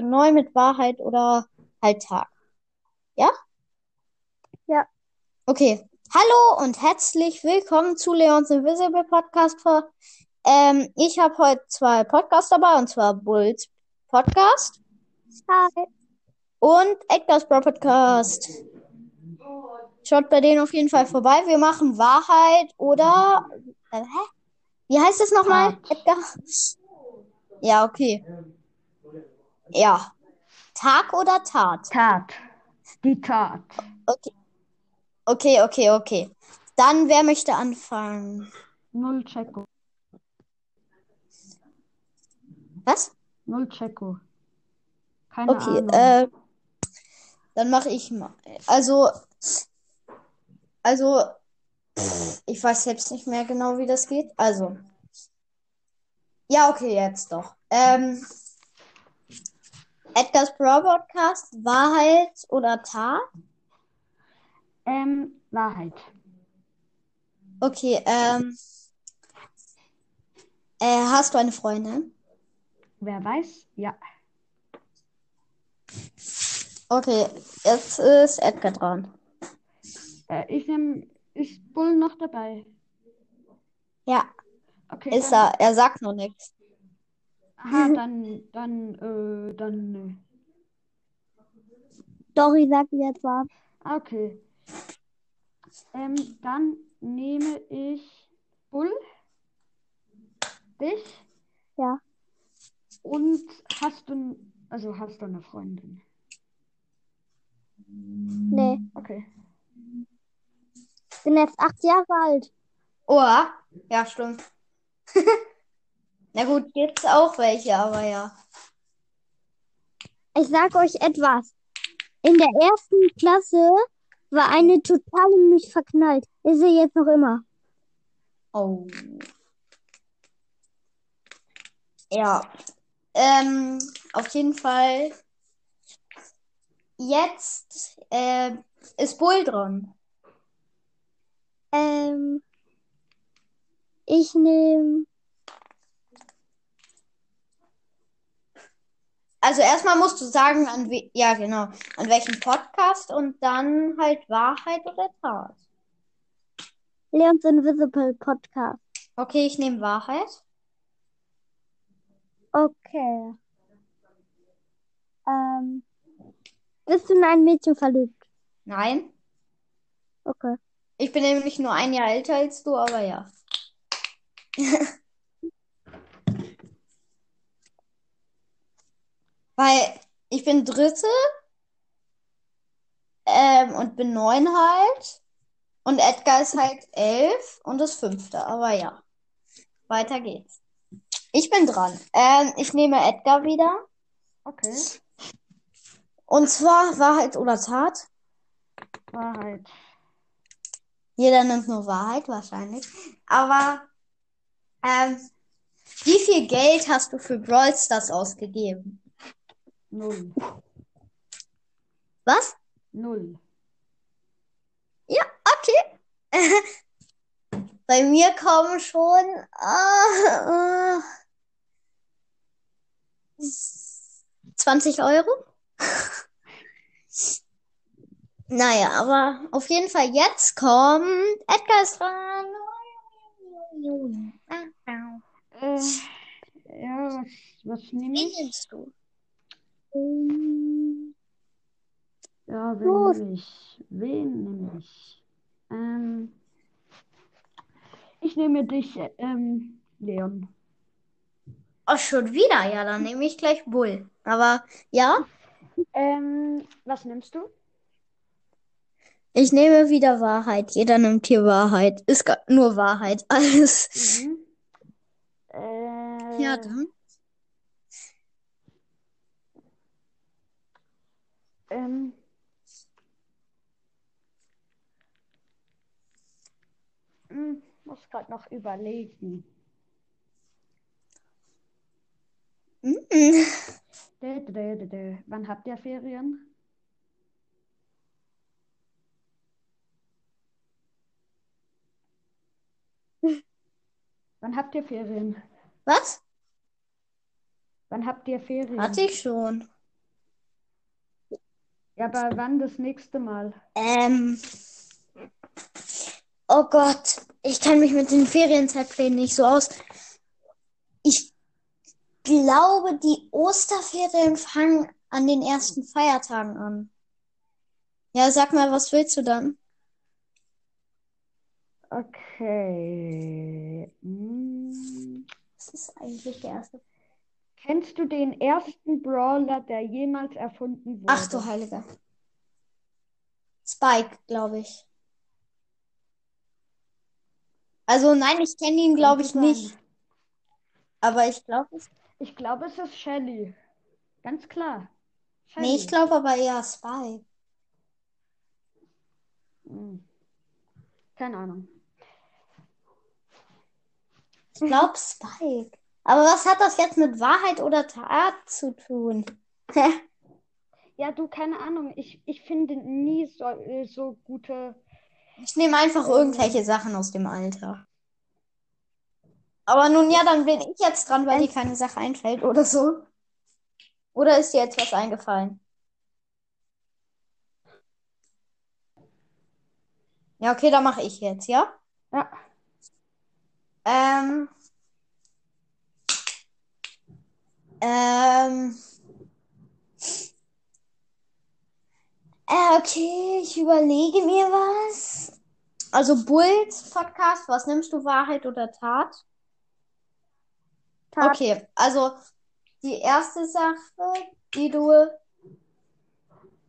neu mit Wahrheit oder halt Tag. Ja? Ja. Okay. Hallo und herzlich willkommen zu Leons Invisible Podcast. Ähm, ich habe heute zwei Podcasts dabei, und zwar Bulls Podcast Hi. und Edgar's Bro Podcast. Schaut bei denen auf jeden Fall vorbei. Wir machen Wahrheit oder äh, hä? Wie heißt es nochmal. Edgar? Ja, okay. Ja. Tag oder Tat? Tat. Die Tat. Okay. Okay, okay, okay. Dann, wer möchte anfangen? Null Checo. Was? Null Checo. Keine Okay, Ahnung. äh, dann mache ich mal. Also, also, pff, ich weiß selbst nicht mehr genau, wie das geht. Also, ja, okay, jetzt doch. Ähm, Edgar's Brawl Podcast, Wahrheit oder Tat? Ähm, Wahrheit. Okay, ähm, äh, hast du eine Freundin? Wer weiß? Ja. Okay, jetzt ist Edgar dran. Äh, ich nehme. Ist Bull noch dabei? Ja, Okay, ist er. Er sagt noch nichts. Aha, dann, dann, äh, dann, nö. Dori sagt jetzt was. Ah, Okay. Ähm, dann nehme ich Bull, dich Ja. und hast du, also hast du eine Freundin? Nee. Okay. Bin jetzt acht Jahre alt. Oh, ja, stimmt. Na gut, gibt's auch welche, aber ja. Ich sag euch etwas. In der ersten Klasse war eine total in mich verknallt. Ist sie jetzt noch immer. Oh. Ja. Ähm, auf jeden Fall. Jetzt äh, ist Bull dran. Ähm, ich nehme. Also erstmal musst du sagen, an we ja genau, an welchem Podcast und dann halt Wahrheit oder Tat. Leons Invisible Podcast. Okay, ich nehme Wahrheit. Okay. Ähm, bist du in ein Mädchen verliebt? Nein. Okay. Ich bin nämlich nur ein Jahr älter als du, aber ja. Weil ich bin Dritte ähm, und bin neun halt. Und Edgar ist halt elf und ist Fünfte. Aber ja, weiter geht's. Ich bin dran. Ähm, ich nehme Edgar wieder. Okay. Und zwar Wahrheit oder Tat. Wahrheit. Jeder nimmt nur Wahrheit wahrscheinlich. Aber ähm, wie viel Geld hast du für Brawl Stars ausgegeben? Null. Was? Null. Ja, okay. Bei mir kommen schon äh, äh, 20 Euro. Naja, aber auf jeden Fall jetzt kommt Edgar ist dran. Ja, was, was nimmst du? Ja, wen Los. nehme ich? Wen nehme ich? Ähm, ich nehme dich, ähm, Leon. Oh, schon wieder? Ja, dann nehme ich gleich Bull. Aber ja, Ähm, was nimmst du? ich nehme wieder Wahrheit. Jeder nimmt hier Wahrheit. Ist nur Wahrheit. Alles. Mhm. Äh, Ja, dann. Ähm, hm, muss gerade noch überlegen. Mm. Dä, dä, dä, dä. Wann habt ihr Ferien? Wann habt ihr Ferien? Was? Wann habt ihr Ferien? Hatte ich schon. Ja, aber wann das nächste Mal? Ähm. Oh Gott, ich kenne mich mit den Ferienzeitplänen nicht so aus. Ich glaube, die Osterferien fangen an den ersten Feiertagen an. Ja, sag mal, was willst du dann? Okay. Hm. Was ist eigentlich der erste? Kennst du den ersten Brawler, der jemals erfunden wurde? Ach du Heiliger. Spike, glaube ich. Also nein, ich kenne ihn, glaube ich, nicht. Aber ich glaube es. Ich glaube, es ist Shelly. Ganz klar. Nee, ich Shelly. glaube aber eher Spike. Hm. Keine Ahnung. Ich glaube Spike. Aber was hat das jetzt mit Wahrheit oder Tat zu tun? Ja, du, keine Ahnung. Ich, ich finde nie so, äh, so gute. Ich nehme einfach irgendwelche Sachen aus dem Alter. Aber nun ja, dann bin ich jetzt dran, weil dir keine Sache einfällt oder so. Oder ist dir jetzt was eingefallen? Ja, okay, dann mache ich jetzt, ja? Ja. Ähm. Ähm. Äh, okay, ich überlege mir was. Also Bulls Podcast, was nimmst du, Wahrheit oder Tat? Tat. Okay, also die erste Sache, die du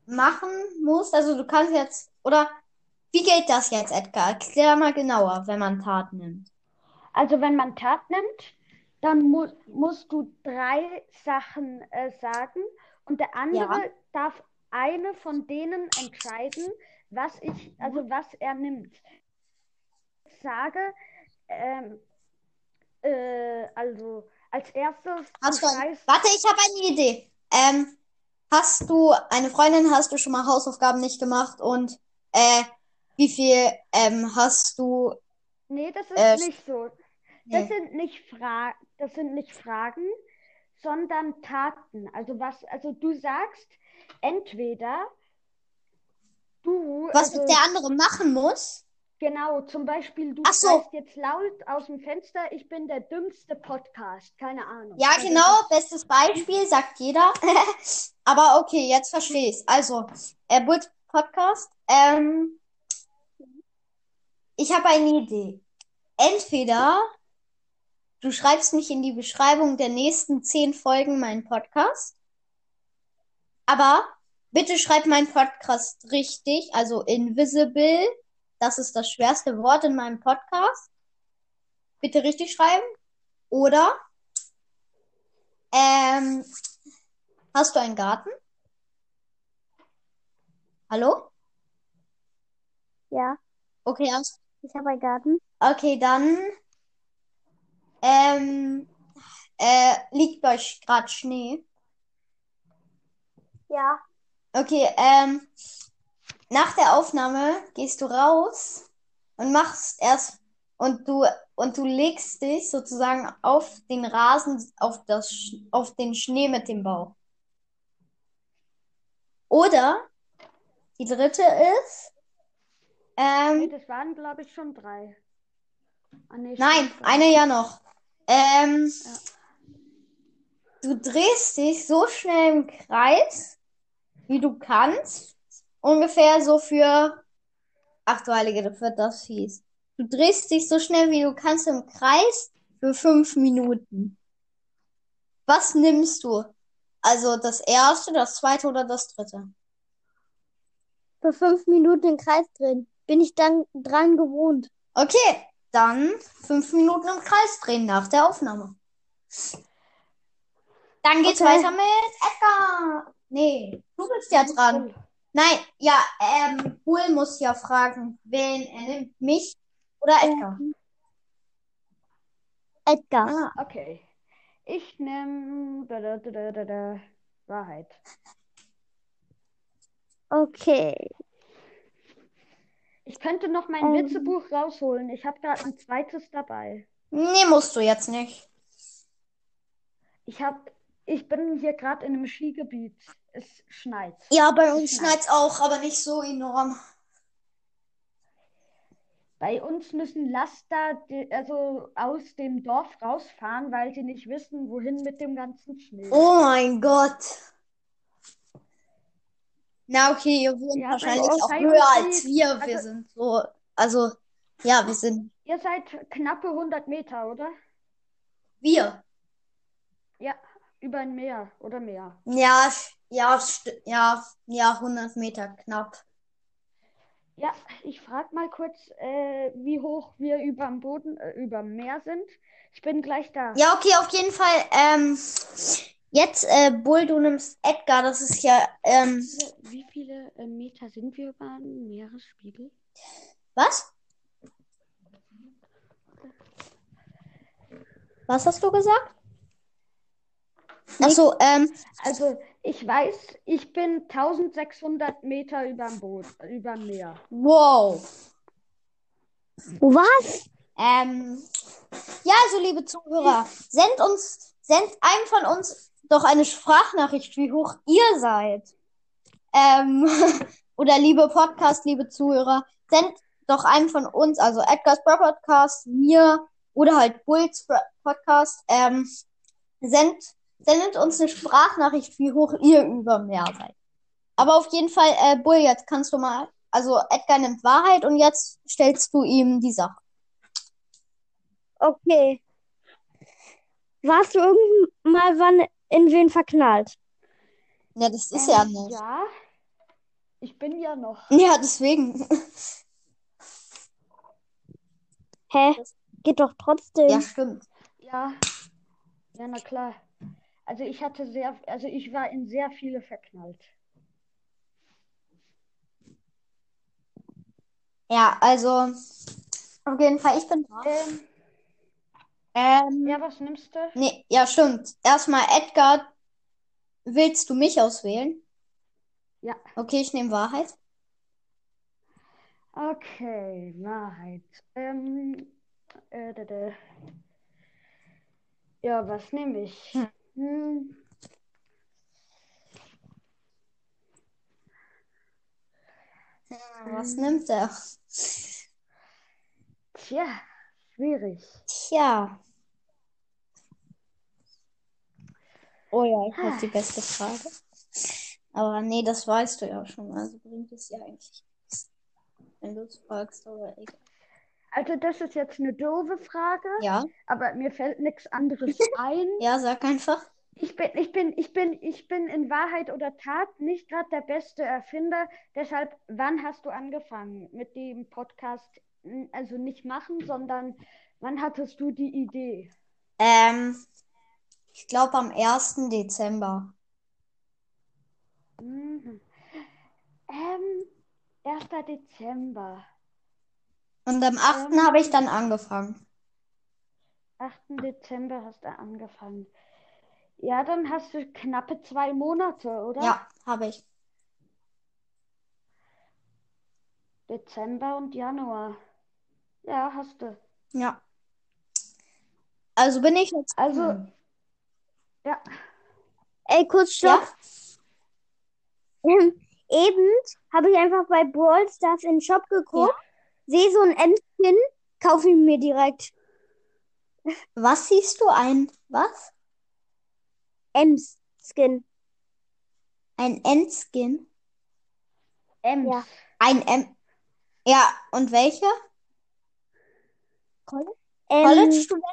machen musst, also du kannst jetzt, oder wie geht das jetzt, Edgar? Erklär mal genauer, wenn man Tat nimmt. Also, wenn man Tat nimmt, dann mu musst du drei Sachen äh, sagen und der andere darf eine von denen entscheiden, was ich, also was er nimmt. Ich sage, ähm, äh, also als erstes, Hast du ein, warte, ich habe eine Idee. Ähm, hast du eine Freundin, hast du schon mal Hausaufgaben nicht gemacht und äh, wie viel ähm, hast du? nee, das ist Äh, nicht so. Das sind nicht Fra das sind nicht Fragen, sondern Taten. Also was, also du sagst entweder du, Was also der andere machen muss? genau, zum Beispiel du Ach so. jetzt laut aus dem Fenster, ich bin der dümmste Podcast, keine Ahnung. Ja, Also genau, bestes Beispiel, sagt jeder. Aber okay, jetzt verstehe ich's. Also, äh, Bulls Podcast. Ähm, ich habe eine Idee. Entweder du schreibst nicht in die Beschreibung der nächsten zehn Folgen meinen Podcast, aber bitte schreib meinen Podcast richtig, also invisible. Das ist das schwerste Wort in meinem Podcast. Bitte richtig schreiben. Oder ähm, hast du einen Garten? Hallo? Ja, Okay, hast, ich habe einen Garten. okay, dann ähm, äh, liegt bei euch gerade Schnee? Ja. Okay, ähm, nach der Aufnahme gehst du raus und machst erst und du und du legst dich sozusagen auf den Rasen, auf das, auf den Schnee mit dem Bauch. Oder die dritte ist, Nee, ähm, das waren, glaube ich, schon drei. Ah, nee, nein, eine ja noch. Ähm, Ja. du drehst dich so schnell im Kreis, wie du kannst. Ungefähr so für, ach du Heilige, das wird das fies. Du drehst dich so schnell, wie du kannst im Kreis für fünf Minuten. Was nimmst du? Also das erste, das zweite oder das dritte? Für fünf Minuten im Kreis drin. Bin ich dann dran gewohnt. Okay, dann fünf Minuten im Kreis drehen nach der Aufnahme. Dann geht's Okay. weiter mit Edgar. Nee, du bist ja dran. Nein, ja, ähm, Bull muss ja fragen, wen er nimmt, mich oder Edgar. Edgar. Ah, Okay. Ich nehme Wahrheit. Okay. Ich könnte noch mein Ähm. Witzebuch rausholen. Ich habe gerade ein zweites dabei. nee, musst du jetzt nicht. Ich habe ich bin hier gerade in einem Skigebiet. Es schneit. Ja, bei uns schneit. auch, aber nicht so enorm. Bei uns müssen Laster also aus dem Dorf rausfahren, weil sie nicht wissen, wohin mit dem ganzen Schnee. Oh mein Gott. Na, okay, ihr wohnt Ja, wahrscheinlich auch höher als wir. Wir also- sind so, also, ja, wir sind Ihr seid knappe 100 Meter, oder? wir. Ja, über ein Meer oder mehr. Ja, ja, ja, ja, 100 Meter knapp. Ja, ich frage mal kurz, äh, wie hoch wir über dem Boden, äh, über dem Meer sind. Ich bin gleich da. Ja, okay, auf jeden Fall. Ähm, jetzt, äh, Bull, du nimmst Edgar, das ist ja, ähm, Wie viele äh, Meter sind wir über dem Meeresspiegel? was? Was hast du gesagt? Ach so, ähm, Also, ich weiß, ich bin 1600 Meter über dem Boden, über dem Meer. wow. Was? Ähm, ja, also liebe Zuhörer, sendet uns, sendet einem von uns doch eine Sprachnachricht, wie hoch ihr seid. Ähm, oder liebe Podcast, liebe Zuhörer, sendet doch einem von uns, also Edgar's Bro Podcast, mir oder halt Bulls Podcast, ähm, sendet, sendet uns eine Sprachnachricht, wie hoch ihr über Meer seid. Aber auf jeden Fall, äh, Bull, jetzt kannst du mal, also Edgar nimmt Wahrheit und jetzt stellst du ihm die Sache. Okay. Warst du irgendwann in wen verknallt? Ja, das ist Ähm, ja nicht. Ja, ich bin ja noch. Ja, deswegen. Hä? Geht doch trotzdem. Ja, stimmt. Ja, ja, na klar. Also ich hatte sehr, also ich war in sehr viele verknallt. Ja, also auf jeden Fall, ich bin dran. Ähm, Ähm, ja, was nimmst du? nee, ja, stimmt. Erstmal, Edgar, willst du mich auswählen? Ja. Okay, ich nehme Wahrheit. Okay, Wahrheit. Ähm, äh, da, da. Ja, was nehme ich? Hm. Hm, Was nimmt er? tja, schwierig. Tja. Oh ja, ich habe die beste Frage. Aber nee, das weißt du ja schon. Also bringt es ja eigentlich nichts. Wenn du es fragst, aber egal. Also das ist jetzt eine doofe Frage, Ja, aber mir fällt nichts anderes ein. ja, sag einfach. Ich bin, ich bin, ich bin, ich bin in Wahrheit oder Tat nicht gerade der beste Erfinder. Deshalb, wann hast du angefangen mit dem Podcast? Also nicht machen, sondern wann hattest du die Idee? Ähm, ich glaube am 1. Dezember. Mhm. Ähm, 1. Dezember. Und am 8. Ähm. habe ich dann angefangen. 8. Dezember hast du angefangen. Ja, dann hast du knappe zwei Monate, oder? Ja, habe ich. Dezember und Januar. Ja, hast du. Ja. Also bin ich jetzt. Also, dran. ja. Ey, kurz Ja? stopp. Ähm, eben habe ich einfach bei Brawl Stars in den Shop geguckt, sehe so ein M-Skin, kaufe ihn mir direkt. Was siehst du ein? Was? M-Skin. Ein Endskin? Ems. Ja. Ein M. Ja, und welcher? Ähm, College-Student?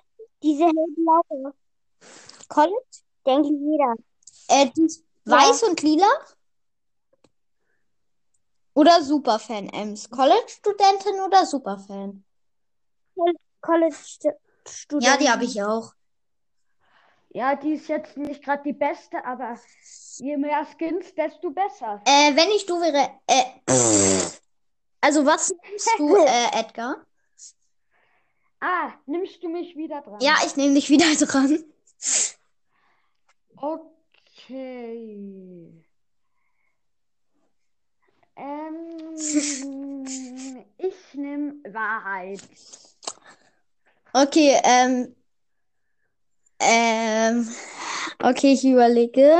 diese hellblaue, College? denke jeder. Äh, weiß und lila? Oder Superfan Ems? College-Studentin oder Superfan? College-Student. Ja, die habe ich auch. Ja, die ist jetzt nicht gerade die beste, aber je mehr Skins, desto besser. Äh, wenn ich du wäre. Äh, also, was nimmst du, äh, Edgar? Ah, nimmst du mich wieder dran? Ja, ich nehme dich wieder dran. Okay. Ähm, ich nehme Wahrheit. Okay, ähm. Ähm. Okay, ich überlege.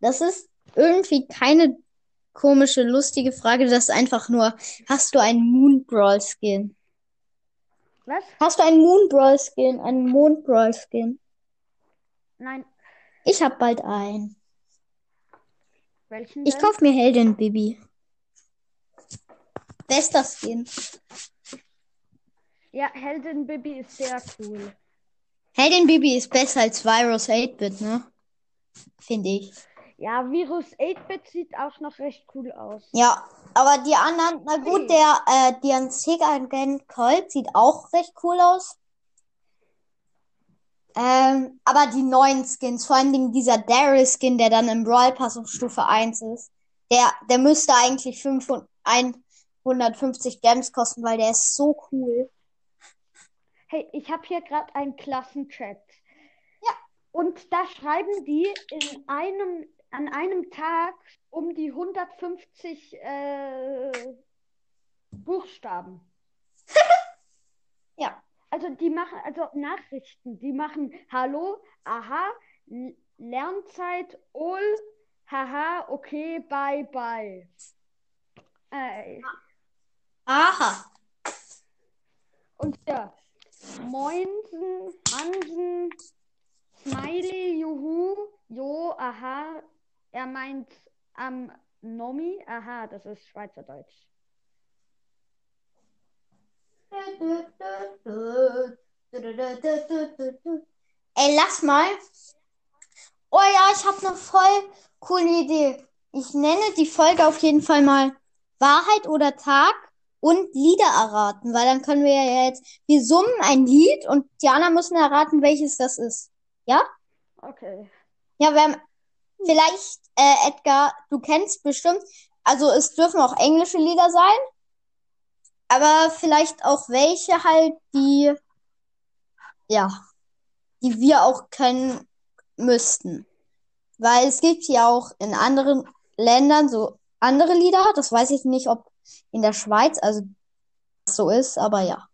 Das ist irgendwie keine komische, lustige Frage. Das ist einfach nur, hast du einen Moonbrawl Skin? Was? Hast du einen Moonbrawl Skin? Einen Mondbrawl Skin? Nein. Ich hab bald einen. Welchen Ich denn? kauf mir Heldin Bibi. Bester Skin. Ja, Heldin Bibi ist sehr cool. Heldin Bibi ist besser als Virus 8-Bit, ne? Finde ich. Ja, Virus 8-Bit sieht auch noch recht cool aus. Ja, aber die anderen, na gut, der, äh, der Sega-Agent Colt sieht auch recht cool aus. Ähm, aber die neuen Skins, vor allen Dingen dieser Daryl-Skin, der dann im Brawl Pass auf Stufe 1 ist, der, der müsste eigentlich 500, 150 Gems kosten, weil der ist so cool. Hey, ich habe hier gerade einen Klassenchat. Ja. Und da schreiben die in einem, an einem Tag um die 150 äh, Buchstaben. Ja. Also die machen, also Nachrichten, die machen Hallo, aha, Lernzeit, ol, haha, okay, bye, bye. Äh, Aha. Und ja, Moinsen, Hansen, Smiley, Juhu, Jo, aha, er meint am Nomi, aha, das ist Schweizerdeutsch. Ey, lass mal. Oh ja, ich habe eine voll coole Idee. Ich nenne die Folge auf jeden Fall mal Wahrheit oder Tag und Lieder erraten, weil dann können wir ja jetzt, wir summen ein Lied und die anderen müssen erraten, welches das ist. Ja? Okay. Ja, wir haben vielleicht, äh, Edgar, du kennst bestimmt, also es dürfen auch englische Lieder sein, aber vielleicht auch welche halt, die, ja, die wir auch kennen müssten. Weil es gibt ja auch in anderen Ländern so andere Lieder, das weiß ich nicht, ob in der Schweiz, also so ist, aber ja.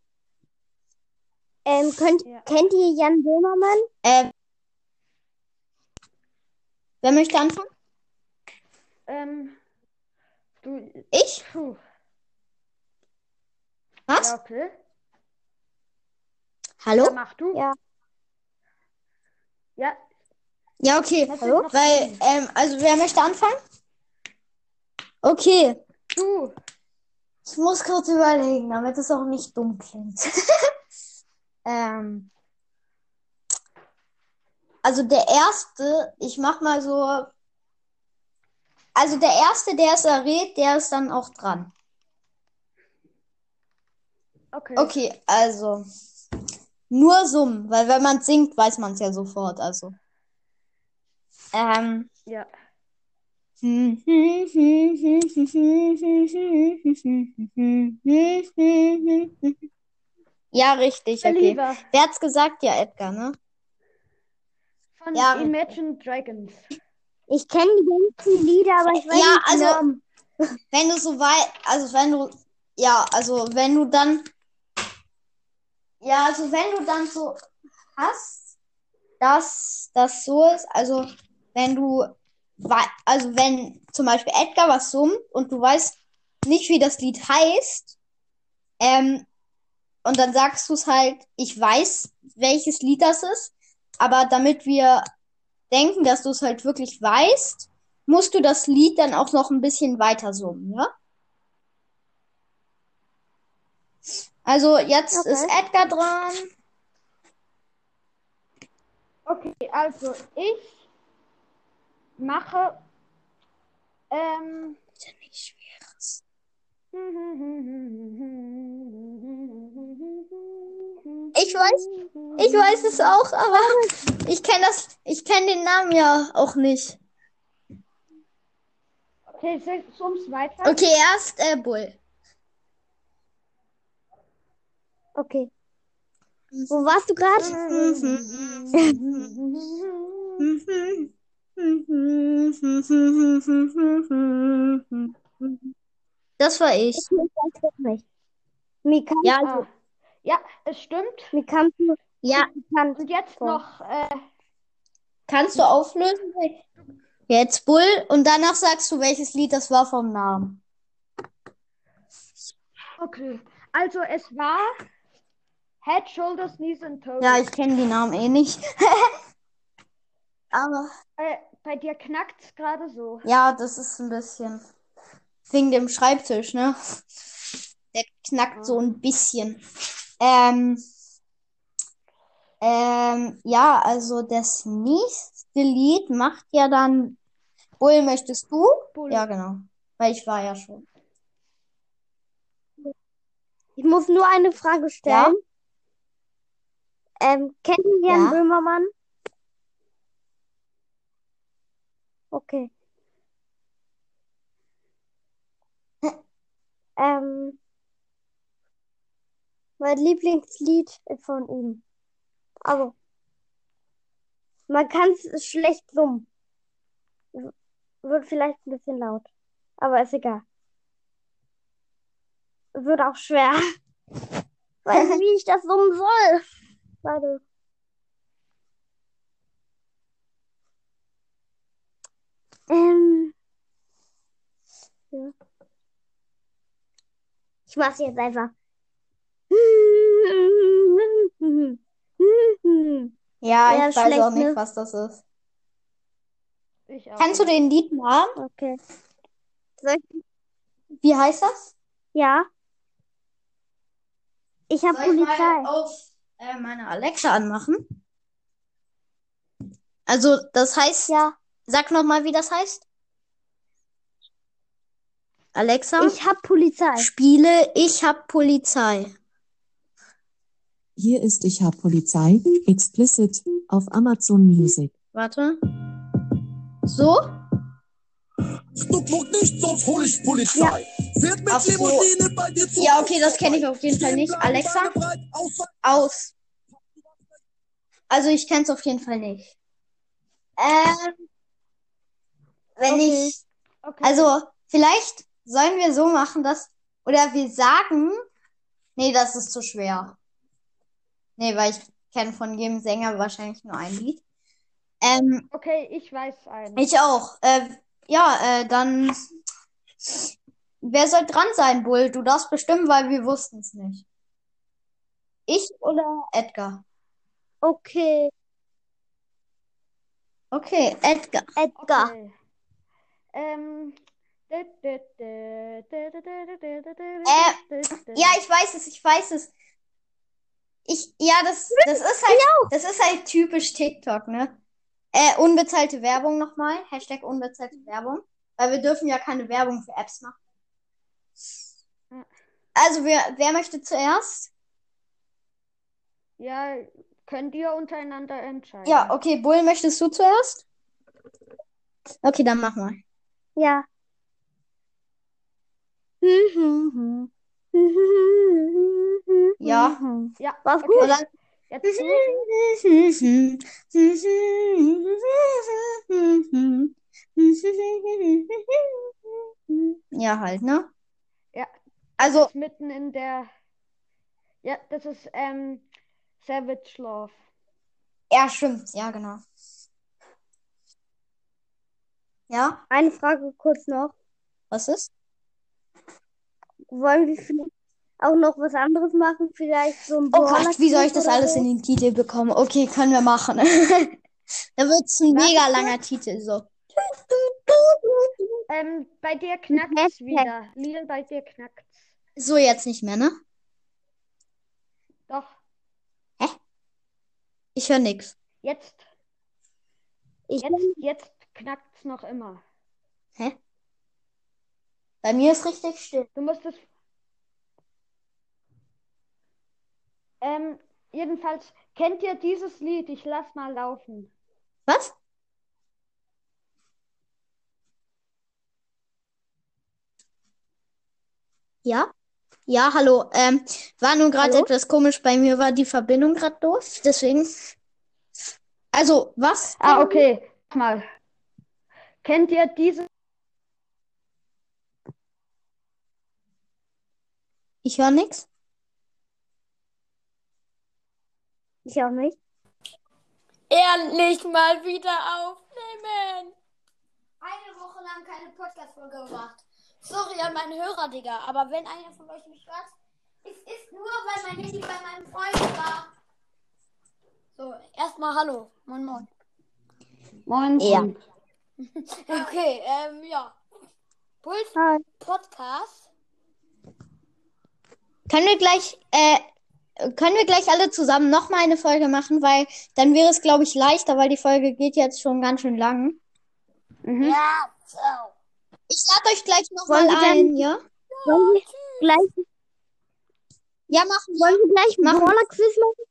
Ähm, könnt, Ja. kennt ihr Jan Böhmermann? Äh, wer möchte anfangen? Ähm, du, Ich? puh, Was? ja, okay. Hallo? Ja, mach du. Ja. Ja, Ja, okay. noch Weil, ähm, also wer möchte anfangen? Okay. Du, Ich muss kurz überlegen, damit es auch nicht dumm klingt. ähm, also der erste, ich mach mal so. Also der erste, der es errät, der ist dann auch dran. okay. Okay, also nur summen, weil wenn man singt, weiß man es ja sofort. Also. Ähm. Ja. Ja, richtig, okay. Wer hat's gesagt? Ja, Edgar, ne? Von Ja. Imagine Dragons. Ich kenne die ganzen Lieder, aber ich weiß Ja, nicht also- Namen. Wenn du so weit, also wenn du, ja, also wenn du dann, ja, also wenn du dann so hast, dass das so ist, also wenn du, also wenn zum Beispiel Edgar was summt und du weißt nicht, wie das Lied heißt, ähm, und dann sagst du es halt, ich weiß, welches Lied das ist, aber damit wir denken, dass du es halt wirklich weißt, musst du das Lied dann auch noch ein bisschen weiter summen, ja? Also jetzt Okay. ist Edgar dran. Okay, also ich mache ähm, Ich weiß, ich weiß es auch, aber ich kenne das, ich kenne den Namen ja auch nicht. Okay, summ's weiter. Okay, erst äh, Bull. Okay. Wo warst du gerade? Das war ich. Ich weiß nicht. Mir kam, Ja, Ah, also, ja, es stimmt. mir kam nur ja, bekannt. Und jetzt noch äh, kannst du auflösen? Jetzt Bull und danach sagst du, welches Lied das war vom Namen. Okay. Also es war Head, Shoulders, Knees and Toes. Ja, ich kenne die Namen eh nicht. Aber Äh, bei dir knackt's gerade so. ja, das ist ein bisschen wegen dem Schreibtisch, ne? Der knackt so ein bisschen. Ähm, ähm, ja, also das nächste Lied macht ja dann Bull, möchtest du? Bull. Ja, genau. Weil ich war ja schon. Ich muss nur eine Frage stellen. Ähm, kennt ihr Jan Ja. Böhmermann? Okay. Ähm, mein Lieblingslied ist von ihm. Aber man kann es schlecht summen. Wird vielleicht ein bisschen laut. Aber ist egal. Wird auch schwer. Weiß nicht, wie ich das summen soll. Warte. Ähm. Ja. Ich mach's jetzt einfach. Ja, Ja, ich weiß schlecht, auch nicht, ne? was das ist. Ich auch. Kennst du den Liednamen? Okay. Soll ich? Wie heißt das? Ja. Ich hab Soll ich mal Polizei. auf äh, meine Alexa anmachen? Also, das heißt, Ja. sag noch mal, wie das heißt. Alexa, Ich hab Polizei. spiele Ich hab Polizei. Hier ist Ich hab Polizei, explicit, auf Amazon Music. Warte. So? Stuck muck nicht, sonst hol ich Polizei. Fährt mit Ach so. Limousine bei dir zu. Ja, okay, das kenne ich auf jeden Fall nicht. Alexa, aus. Also, ich kenne es auf jeden Fall nicht. Ähm, wenn Okay. ich Okay. Also, vielleicht sollen wir so machen, dass, oder wir sagen, nee, das ist zu schwer. Nee, weil ich kenne von jedem Sänger wahrscheinlich nur ein Lied. Ähm, okay, ich weiß einen. ich auch. Äh, ja, äh, dann, wer soll dran sein, Bull? Du darfst bestimmen, weil wir wussten es nicht. Ich oder Edgar? Okay. Okay, Edgar. Edgar. Okay. Ähm. Äh, Ja, ich weiß es, ich weiß es. Ich, ja, das, das ist halt, das ist halt typisch TikTok, ne? Äh, unbezahlte Werbung nochmal. Hashtag unbezahlte Werbung. Weil wir dürfen ja keine Werbung für Apps machen. Also, wer, wer möchte zuerst? Ja, könnt ihr untereinander entscheiden. Ja, okay, Bull, möchtest du zuerst? Okay, dann mach mal. Ja. Ja. Ja, Was okay. gut? Jetzt Ja, halt, ne? Ja. Also, mitten in der. Ja, das ist ähm, Savage Love. ja, stimmt. Ja, genau. Ja, Eine Frage kurz noch. was ist? Wollen wir vielleicht auch noch was anderes machen? Vielleicht so ein Oh Gott, wie soll ich das alles so? in den Titel bekommen? Okay, können wir machen. Da wird's ein mega langer Titel, so. Ähm, bei dir knackt's Hashtag. wieder. Lil, bei dir knackt's. So jetzt nicht mehr, ne? Doch, Ich höre nix. jetzt, Ich jetzt, jetzt knackt's noch immer. Bei mir ist richtig still. Du musst es. Ähm, jedenfalls, kennt ihr dieses Lied? Ich lass mal laufen. Was? Ja? Ja, hallo. Ähm, war nun gerade etwas komisch. Bei mir war die Verbindung gerade doof. Deswegen. Also, was? Ah, okay. Mal. Kennt ihr diese? Ich höre nix. Ich auch nicht. Endlich mal wieder aufnehmen. Eine Woche lang keine Podcast-Folge gemacht. Sorry an meine Hörer, Digga. Aber wenn einer von euch mich hört, Es ist nur, weil mein Handy bei meinem Freund war. so, erstmal Hallo. Moin, moin. Moin. Ja. Okay, ähm, ja. Puls Hi. Podcast. Können wir gleich, äh, können wir gleich alle zusammen nochmal eine Folge machen, weil dann wäre es, glaube ich, leichter, weil die Folge geht jetzt schon ganz schön lang. Mhm. Ja, so. Ich lade euch gleich nochmal wir dann- ein, ja? Wollen wir gleich, Ja, machen wir. wollen wir gleich Machen. Brawler-Quiz machen?